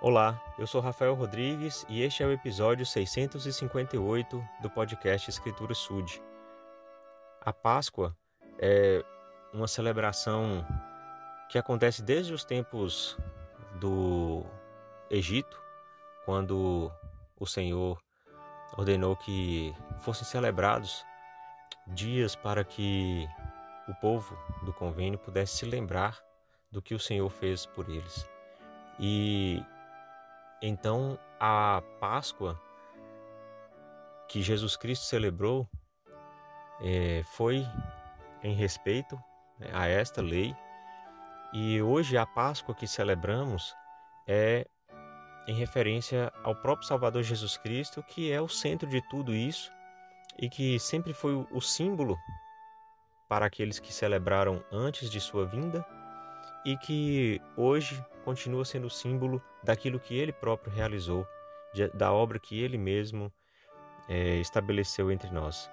Olá, eu sou Rafael Rodrigues e este é o episódio 658 do podcast Escritura Sud. A Páscoa é uma celebração que acontece desde os tempos do Egito, quando o Senhor ordenou que fossem celebrados dias para que o povo do convênio pudesse se lembrar do que o Senhor fez por eles. E então, a Páscoa que Jesus Cristo celebrou é, foi em respeito né, a esta lei, e hoje a Páscoa que celebramos é em referência ao próprio Salvador Jesus Cristo, que é o centro de tudo isso e que sempre foi o símbolo para aqueles que celebraram antes de sua vinda e que hoje continua sendo símbolo daquilo que ele próprio realizou, de, da obra que ele mesmo é, estabeleceu entre nós.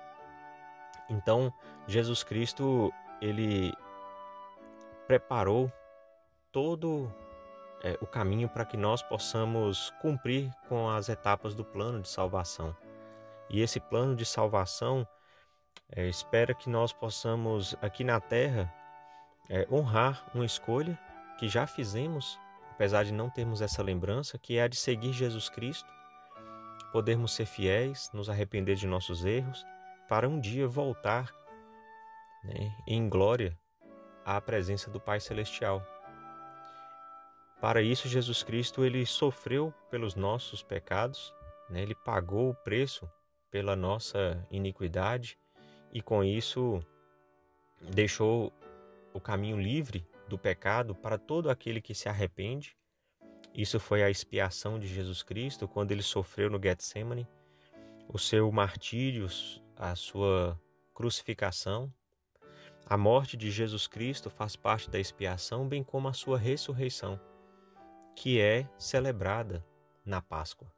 Então, Jesus Cristo, ele preparou todo é, o caminho para que nós possamos cumprir com as etapas do plano de salvação. E esse plano de salvação é, espera que nós possamos, aqui na terra, é, honrar uma escolha que já fizemos apesar de não termos essa lembrança, que é a de seguir Jesus Cristo, podermos ser fiéis, nos arrepender de nossos erros, para um dia voltar né, em glória à presença do Pai Celestial. Para isso, Jesus Cristo ele sofreu pelos nossos pecados, né, ele pagou o preço pela nossa iniquidade e com isso deixou o caminho livre do pecado para todo aquele que se arrepende. Isso foi a expiação de Jesus Cristo quando ele sofreu no Getsemane, o seu martírio, a sua crucificação. A morte de Jesus Cristo faz parte da expiação, bem como a sua ressurreição, que é celebrada na Páscoa.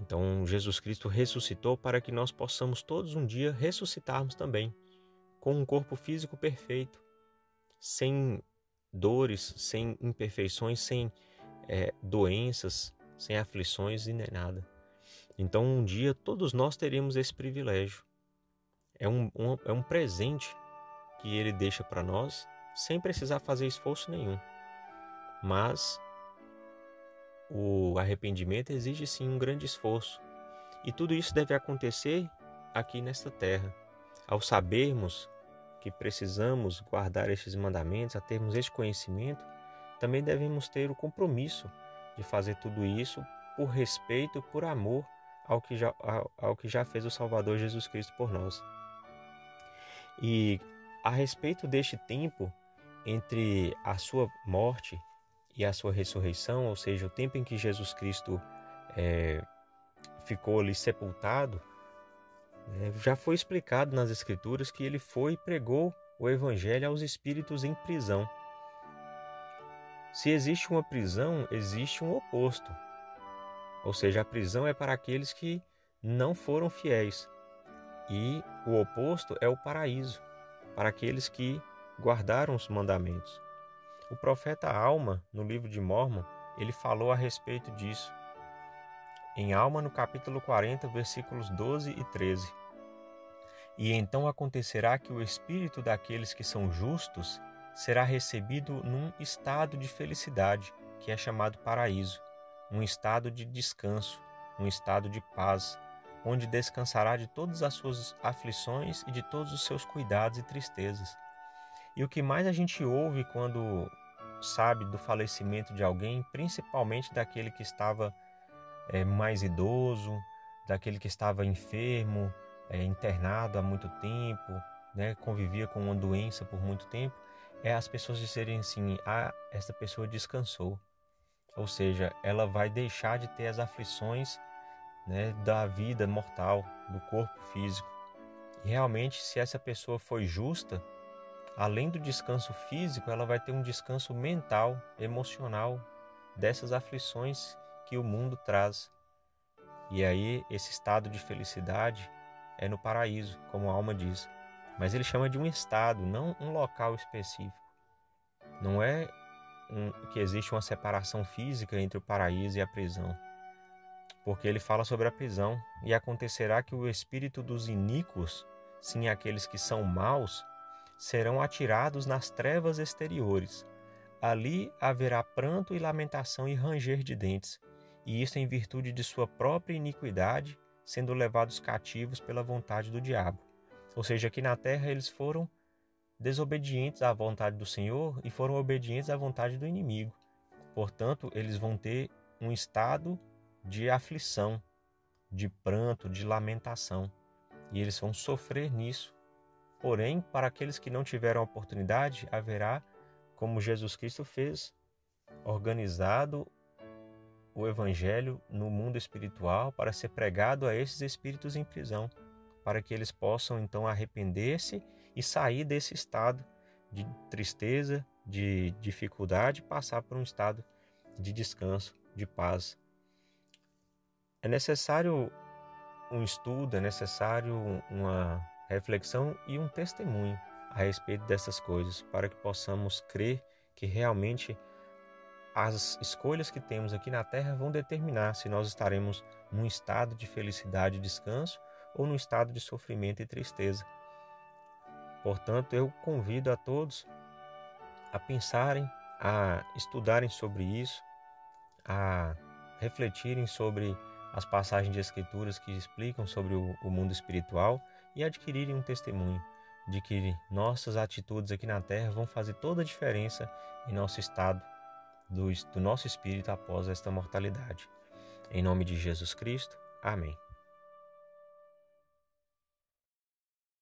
Então, Jesus Cristo ressuscitou para que nós possamos todos um dia ressuscitarmos também, com um corpo físico perfeito, sem dores, sem imperfeições, sem é, doenças, sem aflições e nem nada. Então, um dia todos nós teremos esse privilégio. É um, um é um presente que ele deixa para nós sem precisar fazer esforço nenhum. Mas o arrependimento exige sim um grande esforço. E tudo isso deve acontecer aqui nesta terra. Ao sabermos que precisamos guardar estes mandamentos, a termos este conhecimento, também devemos ter o compromisso de fazer tudo isso por respeito, por amor ao que já, ao, ao que já fez o Salvador Jesus Cristo por nós. E a respeito deste tempo entre a sua morte e a sua ressurreição, ou seja, o tempo em que Jesus Cristo é, ficou ali sepultado, já foi explicado nas Escrituras que ele foi e pregou o Evangelho aos espíritos em prisão. Se existe uma prisão, existe um oposto. Ou seja, a prisão é para aqueles que não foram fiéis. E o oposto é o paraíso, para aqueles que guardaram os mandamentos. O profeta Alma, no livro de Mormon, ele falou a respeito disso em Alma, no capítulo 40, versículos 12 e 13. E então acontecerá que o espírito daqueles que são justos será recebido num estado de felicidade, que é chamado paraíso, um estado de descanso, um estado de paz, onde descansará de todas as suas aflições e de todos os seus cuidados e tristezas. E o que mais a gente ouve quando sabe do falecimento de alguém, principalmente daquele que estava é, mais idoso, daquele que estava enfermo, é, internado há muito tempo, né, convivia com uma doença por muito tempo, é as pessoas dizerem assim: ah, esta pessoa descansou. Ou seja, ela vai deixar de ter as aflições né, da vida mortal, do corpo físico. E realmente, se essa pessoa foi justa, além do descanso físico, ela vai ter um descanso mental, emocional dessas aflições que o mundo traz. E aí, esse estado de felicidade é no paraíso, como a alma diz. Mas ele chama de um estado, não um local específico. Não é um, que existe uma separação física entre o paraíso e a prisão. Porque ele fala sobre a prisão, e acontecerá que o espírito dos iníquos, sim, aqueles que são maus, serão atirados nas trevas exteriores. Ali haverá pranto e lamentação e ranger de dentes, e isto em virtude de sua própria iniquidade, sendo levados cativos pela vontade do diabo. Ou seja, aqui na terra eles foram desobedientes à vontade do Senhor e foram obedientes à vontade do inimigo. Portanto, eles vão ter um estado de aflição, de pranto, de lamentação. E eles vão sofrer nisso. Porém, para aqueles que não tiveram oportunidade, haverá, como Jesus Cristo fez, organizado o Evangelho no mundo espiritual para ser pregado a esses espíritos em prisão, para que eles possam então arrepender-se e sair desse estado de tristeza, de dificuldade, passar por um estado de descanso, de paz. É necessário um estudo, é necessário uma reflexão e um testemunho a respeito dessas coisas, para que possamos crer que realmente as escolhas que temos aqui na Terra vão determinar se nós estaremos num estado de felicidade e descanso ou num estado de sofrimento e tristeza. Portanto, eu convido a todos a pensarem, a estudarem sobre isso, a refletirem sobre as passagens de Escrituras que explicam sobre o, mundo espiritual e adquirirem um testemunho de que nossas atitudes aqui na Terra vão fazer toda a diferença em nosso estado, do, do nosso espírito após esta mortalidade. Em nome de Jesus Cristo, amém.